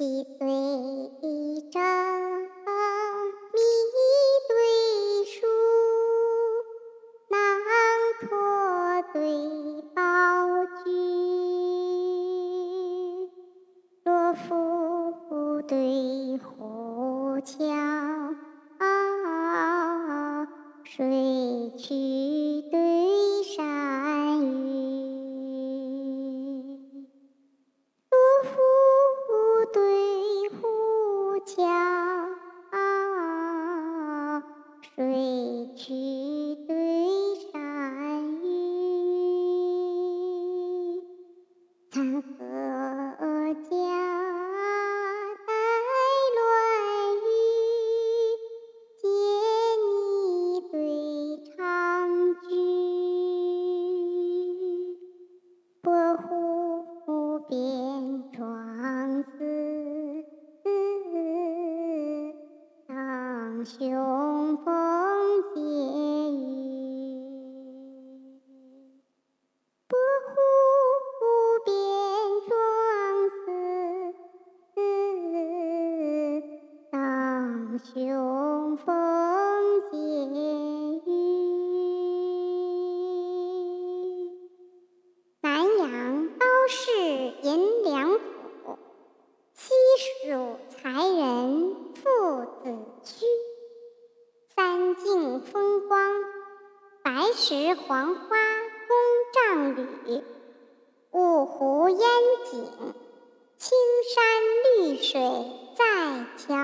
七对正，密对疏，囊驼对宝驹，罗浮对虎桥，水曲对一曲对山雨，残荷夹带乱雨，见你对长居，薄雾边妆字，藏雄风。雄风接雨，南阳刀氏光，白石黄花宫帐里，五湖烟景，青山绿水在桥。